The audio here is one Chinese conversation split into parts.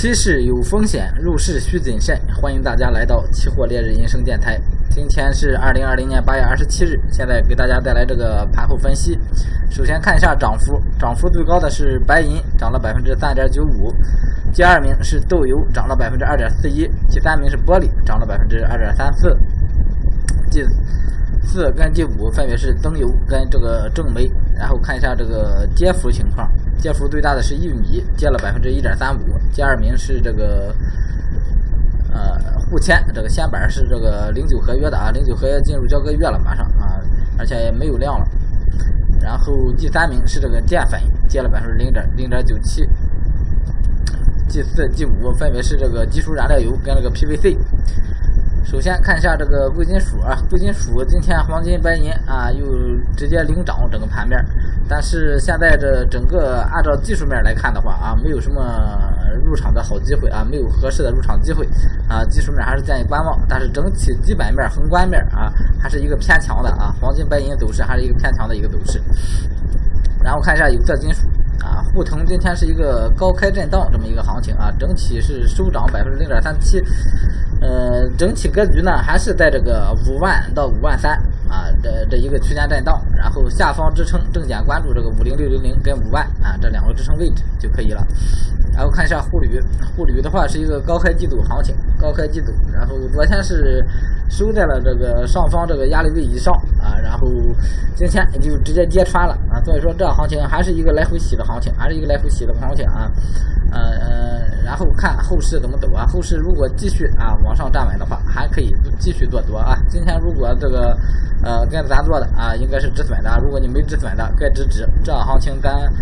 期市有风险，入市需谨慎。欢迎大家来到期货烈日银声电台。今天是二零二零年八月二十七日，现在给大家带来这个盘后分析。首先看一下涨幅，涨幅最高的是白银，涨了百分之三点九五；第二名是豆油，涨了百分之二点四一；第三名是玻璃，涨了百分之二点三四。第四跟第五分别是灯油跟这个正煤。然后看一下这个跌幅情况。跌幅最大的是玉米，跌了百分之一点三五。第二名是这个呃沪签，这个铅板是这个零九合约的啊，零九合约进入交割月了，马上啊，而且也没有量了。然后第三名是这个淀粉，跌了百分之零点零点九七。第四、第五分别是这个基础燃料油跟这个 PVC。首先看一下这个贵金属啊，贵金属今天黄金、白银啊又直接领涨整个盘面，但是现在这整个按照技术面来看的话啊，没有什么入场的好机会啊，没有合适的入场机会啊，技术面还是建议观望。但是整体基本面、宏观面啊，还是一个偏强的啊，黄金、白银走势还是一个偏强的一个走势。然后看一下有色金属。啊，沪铜今天是一个高开震荡这么一个行情啊，整体是收涨百分之零点三七，呃，整体格局呢还是在这个五万到五万三啊这这一个区间震荡，然后下方支撑重点关注这个五零六零零跟五万啊这两个支撑位置就可以了。然后看一下沪铝，沪铝的话是一个高开低走行情，高开低走，然后昨天是收在了这个上方这个压力位以上，然后今天就直接跌穿了啊，所以说这行情还是一个来回洗的行情，还是一个来回洗的行情啊，呃，然后看后市怎么走啊，后市如果继续啊往上站稳的话，还可以继续做多啊。今天如果这个呃跟咱做的啊，应该是止损的，如果你没止损的，该止止。这行情咱。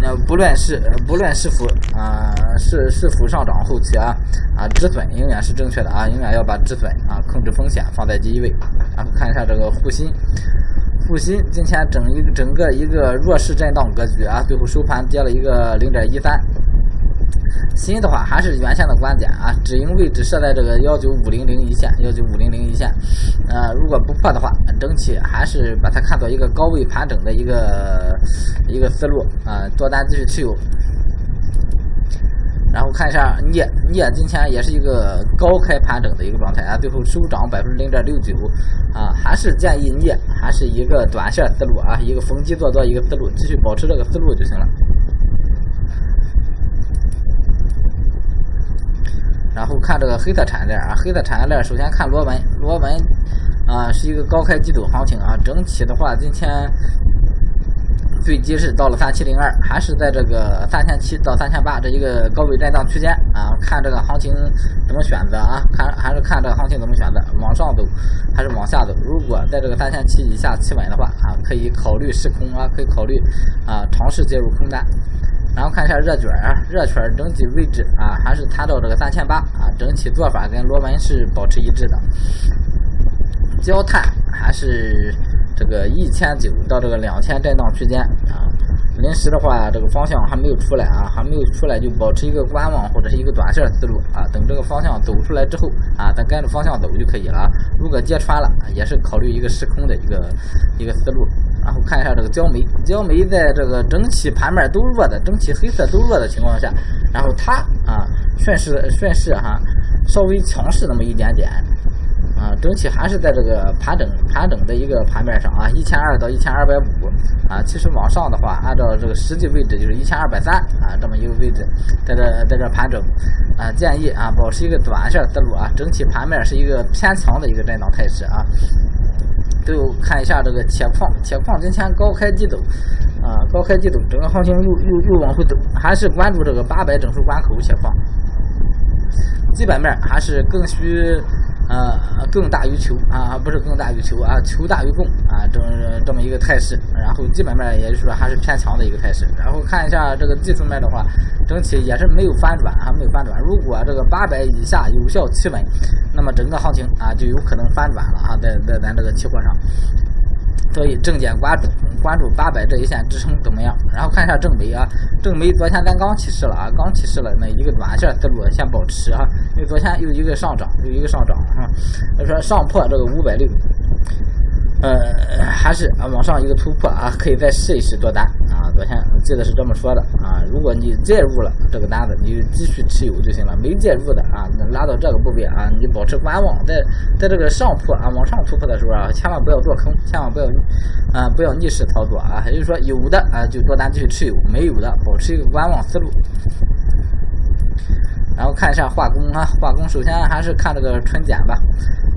那不论是不论是否啊是是否上涨后期啊啊止损永远是正确的啊，永远要把止损啊控制风险放在第一位。然后看一下这个沪锌，沪锌今天整一整个一个弱势震荡格局啊，最后收盘跌了一个零点一三。锌的话还是原先的观点啊，止盈位置设在这个幺九五零零一线，幺九五零零一线，呃，如果不破的话，整体还是把它看作一个高位盘整的一个一个思路啊，多单继续持有。然后看一下镍，镍今天也是一个高开盘整的一个状态啊，最后收涨百分之零点六九啊，还是建议镍还是一个短线思路啊，一个逢低做多一个思路，继续保持这个思路就行了。然后看这个黑色产业链啊，黑色产业链首先看螺纹，螺纹啊是一个高开低走行情啊，整体的话今天最低是到了三七零二，还是在这个三千七到三千八这一个高位震荡区间啊，看这个行情怎么选择啊，看还是看这个行情怎么选择，往上走还是往下走？如果在这个三千七以下企稳的话啊，可以考虑试空啊，可以考虑啊尝试介入空单。然后看一下热卷啊，热卷整体位置啊，还是谈到这个三千八啊，整体做法跟螺纹是保持一致的。焦炭还是这个一千九到这个两千震荡区间啊。临时的话，这个方向还没有出来啊，还没有出来就保持一个观望或者是一个短线思路啊。等这个方向走出来之后啊，咱跟着方向走就可以了。如果揭穿了，也是考虑一个时空的一个一个思路。然后看一下这个焦煤，焦煤在这个整体盘面都弱的，整体黑色都弱的情况下，然后它啊顺势顺势哈稍微强势那么一点点。啊，整体还是在这个盘整盘整的一个盘面上啊，一千二到一千二百五啊，其实往上的话，按照这个实际位置就是一千二百三啊，这么一个位置，在这在这盘整啊，建议啊保持一个短线思路啊，整体盘面是一个偏强的一个震荡态势啊。最后看一下这个铁矿，铁矿今天高开低走啊，高开低走，整个行情又又又往回走，还是关注这个八百整数关口铁矿，基本面还是更需。呃，更大于求啊，不是更大于求啊，求大于供啊，这这么一个态势。然后基本面也就是说还是偏强的一个态势。然后看一下这个技术面的话，整体也是没有翻转啊，没有翻转。如果这个八百以下有效企稳，那么整个行情啊就有可能翻转了啊，在在咱这个期货上。所以重点关注关注八百这一线支撑怎么样？然后看一下正煤啊，正煤昨天咱刚起势了啊，刚起势了，那一个短线思路先保持啊，因为昨天又一个上涨，又一个上涨啊，他说上破这个五百六，呃，还是啊往上一个突破啊，可以再试一试多单啊，昨天记得是这么说的，如果你介入了这个单子，你就继续持有就行了；没介入的啊，拉到这个部位啊，你保持观望，在在这个上破啊往上突破的时候啊，千万不要做空，千万不要啊不要逆势操作啊。也就是说，有的啊就多单继续持有，没有的保持一个观望思路。然后看一下化工啊，化工首先还是看这个纯碱吧。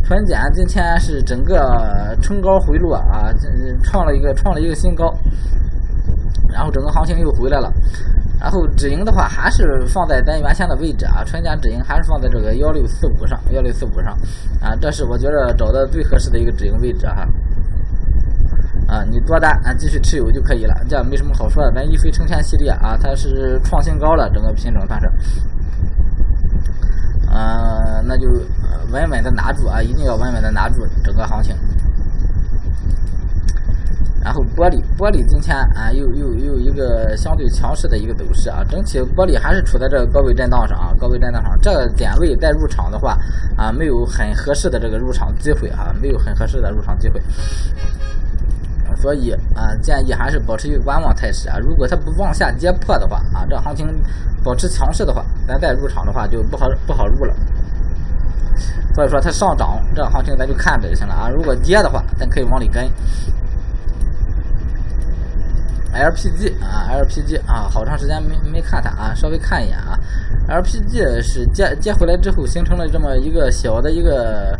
纯碱今天是整个冲高回落啊，创了一个创了一个新高，然后整个行情又回来了。然后止盈的话还是放在咱原先的位置啊，纯碱止盈还是放在这个幺六四五上，幺六四五上啊，这是我觉得找的最合适的一个止盈位置哈。啊，你多单啊继续持有就可以了，这样没什么好说的。咱一飞冲天系列啊，它是创新高了，整个品种算是。嗯，那就稳稳的拿住啊！一定要稳稳的拿住整个行情。然后玻璃，玻璃今天啊又又又一个相对强势的一个走势啊，整体玻璃还是处在这个高位震荡上啊，高位震荡上，这个点位再入场的话啊，没有很合适的这个入场机会啊，没有很合适的入场机会。所以啊，建议还是保持一个观望态势啊。如果它不往下跌破的话啊，这行情保持强势的话，咱再入场的话就不好不好入了。所以说它上涨，这行情咱就看着就行了啊。如果跌的话，咱可以往里跟。LPG 啊，LPG 啊，好长时间没没看它啊，稍微看一眼啊。LPG 是接接回来之后形成了这么一个小的一个。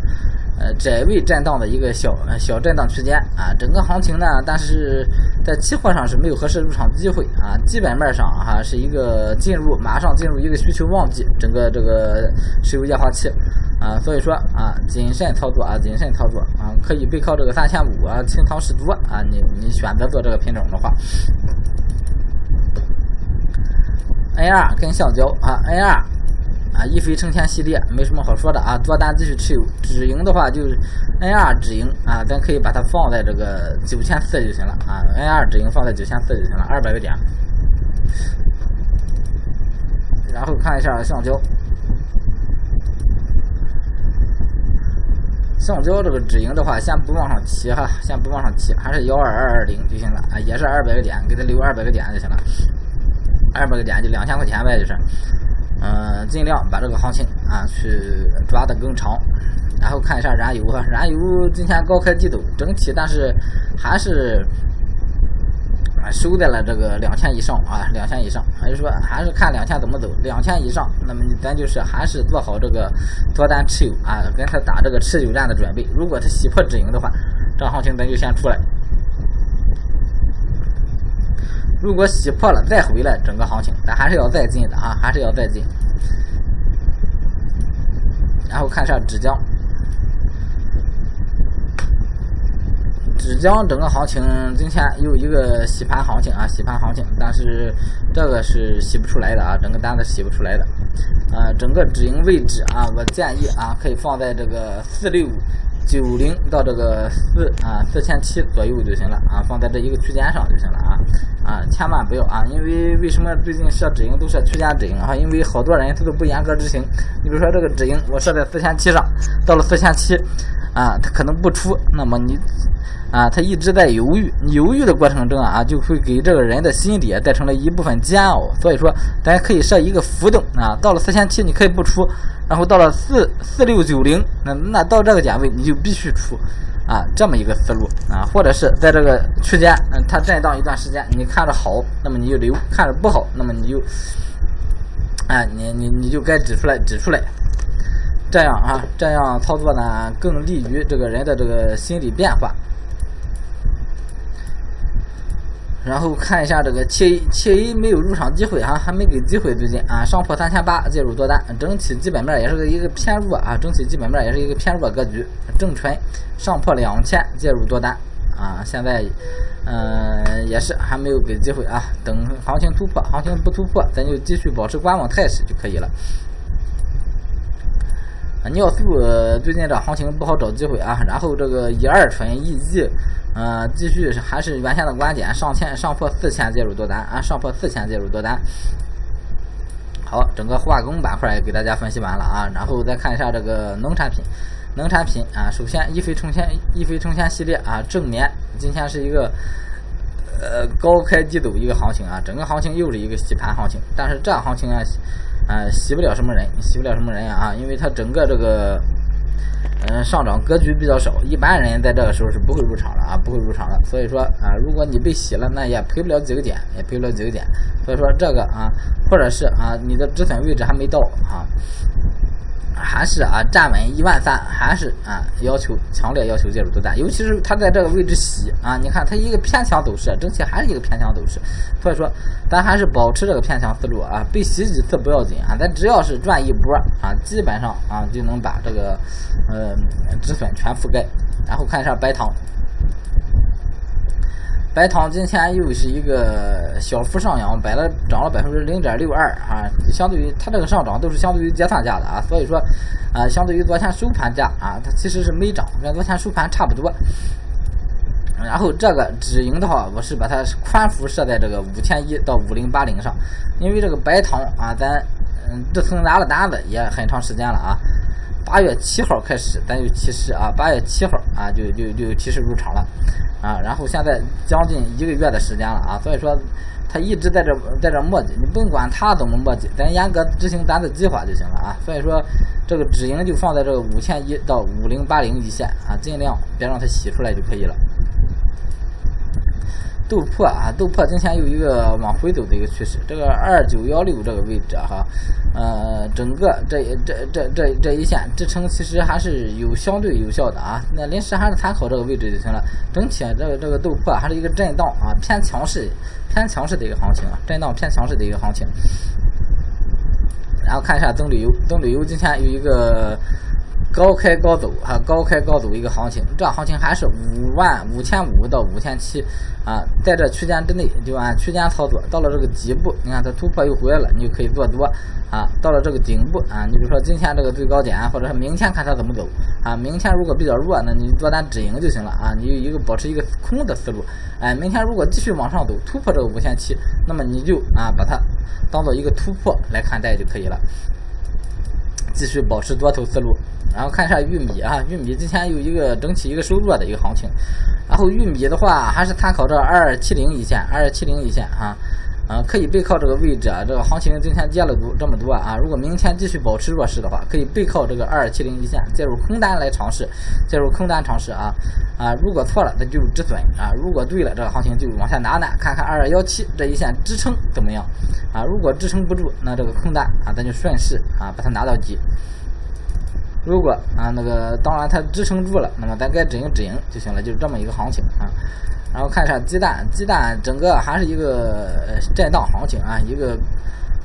呃，窄位震荡的一个小小震荡区间啊，整个行情呢，但是在期货上是没有合适入场机会啊，基本面上哈是一个进入马上进入一个需求旺季，整个这个石油液化气啊，所以说啊，谨慎操作啊，谨慎操作啊，可以背靠这个三千五啊，清仓十足啊，你你选择做这个品种的话，N 二跟橡胶啊，N 二。啊，一飞冲天系列没什么好说的啊，多单继续持有。止盈的话就 N 二止盈啊，咱可以把它放在这个九千四就行了啊，N 二止盈放在九千四就行了，二百个点。然后看一下橡胶，橡胶这个止盈的话，先不往上提哈，先不往上提，还是幺二二二零就行了啊，也是二百个点，给它留二百个点就行了，二百个点就两千块钱呗，就是。嗯，尽量把这个行情啊去抓的更长，然后看一下燃油哈，燃油今天高开低走，整体但是还是啊收在了这个两千以上啊，两千以上，还是说还是看两千怎么走，两千以上，那么咱就是还是做好这个多单持有啊，跟他打这个持久战的准备，如果他洗破止盈的话，这行情咱就先出来。如果洗破了再回来，整个行情咱还是要再进的啊，还是要再进。然后看一下纸浆，纸浆整个行情今天有一个洗盘行情啊，洗盘行情，但是这个是洗不出来的啊，整个单子洗不出来的。啊，整个止盈位置啊，我建议啊，可以放在这个四六。九零到这个四啊四千七左右就行了啊，放在这一个区间上就行了啊啊，千万不要啊，因为为什么最近设止盈都设区间止盈啊？因为好多人他都不严格执行。你比如说这个止盈，我设在四千七上，到了四千七啊，他可能不出，那么你。啊，他一直在犹豫，犹豫的过程中啊，就会给这个人的心理啊带成了一部分煎熬。所以说，咱可以设一个浮动啊，到了四千七你可以不出，然后到了四四六九零，那那到这个点位你就必须出，啊，这么一个思路啊，或者是在这个区间，嗯，它震荡一段时间，你看着好，那么你就留；看着不好，那么你就，啊，你你你就该指出来指出来，这样啊，这样操作呢更利于这个人的这个心理变化。然后看一下这个七 A，七 A 没有入场机会哈，还没给机会最近啊，上破三千八介入多单，整体基本面也是个一个偏弱啊，整体基本面也是一个偏弱格局，正纯上破两千介入多单啊，现在嗯也是还没有给机会啊，等行情突破，行情不突破，咱就继续保持观望态势就可以了。尿素最近这行情不好找机会啊，然后这个乙二醇 EG。呃，继续还是原先的观点，上千上破四千介入多单啊，上破四千介入多单。好，整个化工板块也给大家分析完了啊，然后再看一下这个农产品，农产品啊，首先一飞冲天，一飞冲天系列啊，正棉今天是一个呃高开低走一个行情啊，整个行情又是一个洗盘行情，但是这行情啊，呃洗不了什么人，洗不了什么人啊，因为它整个这个。嗯，上涨格局比较少，一般人在这个时候是不会入场的啊，不会入场的。所以说啊，如果你被洗了，那也赔不了几个点，也赔不了几个点。所以说这个啊，或者是啊，你的止损位置还没到啊。还是啊，站稳一万三，还是啊，要求强烈要求介入多单，尤其是它在这个位置洗啊，你看它一个偏强走势，整体还是一个偏强走势，所以说咱还是保持这个偏强思路啊，被洗几次不要紧啊，咱只要是赚一波啊，基本上啊就能把这个呃止损全覆盖，然后看一下白糖。白糖今天又是一个小幅上扬，摆了涨了百分之零点六二啊，相对于它这个上涨都是相对于结算价的啊，所以说啊，相对于昨天收盘价啊，它其实是没涨，跟昨天收盘差不多。然后这个止盈的话，我是把它宽幅设在这个五千一到五零八零上，因为这个白糖啊，咱嗯这层拿了单子也很长时间了啊。八月七号开始，咱就提示啊，八月七号啊，就就就提示入场了啊。然后现在将近一个月的时间了啊，所以说他一直在这在这磨叽，你甭管他怎么磨叽，咱严格执行咱的计划就行了啊。所以说这个止盈就放在这个五千一到五零八零一线啊，尽量别让它洗出来就可以了。豆粕啊，豆粕今天有一个往回走的一个趋势，这个二九幺六这个位置哈，呃，整个这这这这这一线支撑其实还是有相对有效的啊，那临时还是参考这个位置就行了。整体这个这个豆粕还是一个震荡啊，偏强势偏强势的一个行情啊，震荡偏强势的一个行情。然后看一下增旅游，增旅游今天有一个。高开高走哈，高开高走一个行情，这行情还是五万五千五到五千七啊，在这区间之内就按区间操作。到了这个底部，你看它突破又回来了，你就可以做多啊。到了这个顶部啊，你比如说今天这个最高点，或者是明天看它怎么走啊。明天如果比较弱，那你做单止盈就行了啊。你有一个保持一个空的思路，哎，明天如果继续往上走，突破这个五千七，那么你就啊把它当做一个突破来看待就可以了，继续保持多头思路。然后看一下玉米啊，玉米之前有一个整体一个收弱的一个行情，然后玉米的话还是参考这二七零一线，二七零一线啊，啊可以背靠这个位置啊，这个行情今天跌了多这么多啊，如果明天继续保持弱势的话，可以背靠这个二七零一线，介入空单来尝试，介入空单尝试啊啊，如果错了那就止损啊，如果对了这个行情就往下拿拿，看看二幺七这一线支撑怎么样啊，如果支撑不住，那这个空单啊咱就顺势啊把它拿到底。如果啊那个当然它支撑住了，那么咱该止盈止盈就行了，就是这么一个行情啊。然后看一下鸡蛋，鸡蛋整个还是一个震荡行情啊，一个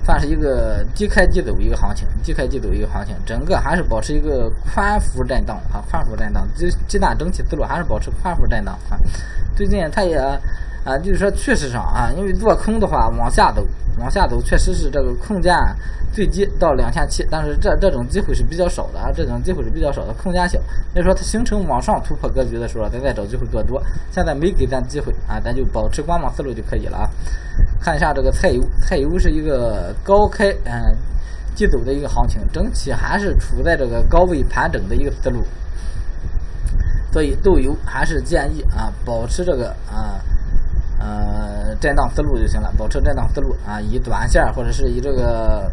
算是一个低开低走一个行情，低开低走一个行情，整个还是保持一个宽幅震荡啊，宽幅震荡。鸡鸡蛋整体思路还是保持宽幅震荡啊。最近它也。啊，就是说趋势上啊，因为做空的话往下走，往下走确实是这个空间最低到两千七，但是这这种机会是比较少的啊，这种机会是比较少的，空间小。所以说它形成往上突破格局的时候，咱再找机会做多。现在没给咱机会啊，咱就保持观望思路就可以了啊。看一下这个菜油，菜油是一个高开嗯低走的一个行情，整体还是处在这个高位盘整的一个思路，所以豆油还是建议啊保持这个啊。呃，震荡思路就行了，保持震荡思路啊，以短线或者是以这个，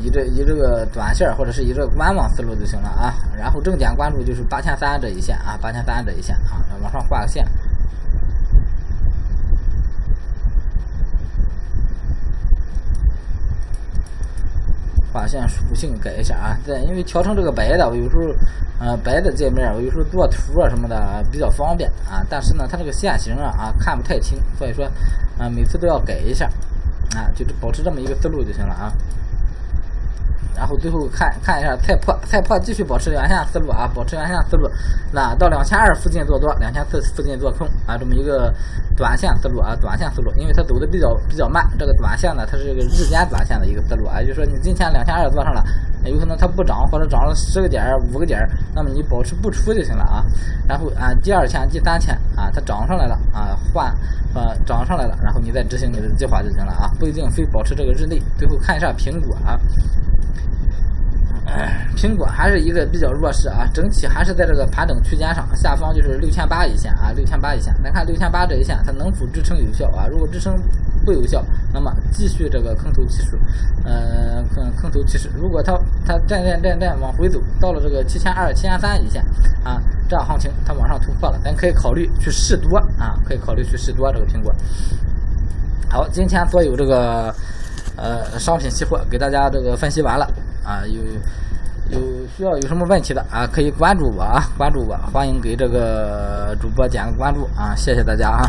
以这以这个短线或者是以这个观望思路就行了啊。然后重点关注就是八千三这一线啊，八千三这一线啊，往上画个线。画线属性改一下啊，在因为调成这个白的，我有时候，呃，白的界面，我有时候做图啊什么的比较方便啊。但是呢，它这个线型啊啊看不太清，所以说，啊每次都要改一下，啊，就是保持这么一个思路就行了啊。然后最后看看一下菜粕，菜粕继续保持原线思路啊，保持原线思路，那到两千二附近做多，两千四附近做空啊，这么一个短线思路啊，短线思路，因为它走的比较比较慢，这个短线呢，它是一个日间短线的一个思路啊，就是说你今天两千二做上了，有可能它不涨或者涨了十个点五个点那么你保持不出就行了啊。然后啊，第二天、第三天啊，它涨上来了啊，换呃涨上来了，然后你再执行你的计划就行了啊，不一定非保持这个日内。最后看一下苹果啊。苹果还是一个比较弱势啊，整体还是在这个盘整区间上，下方就是六千八一线啊，六千八一线。咱看六千八这一线，它能否支撑有效啊？如果支撑不有效，那么继续这个坑头起势，呃，坑坑头起势。如果它它站站站站往回走，到了这个七千二、七千三一线啊，这样行情它往上突破了，咱可以考虑去试多啊，可以考虑去试多这个苹果。好，今天所有这个呃商品期货给大家这个分析完了啊，有有需要有什么问题的啊，可以关注我啊，关注我，欢迎给这个主播点个关注啊，谢谢大家啊。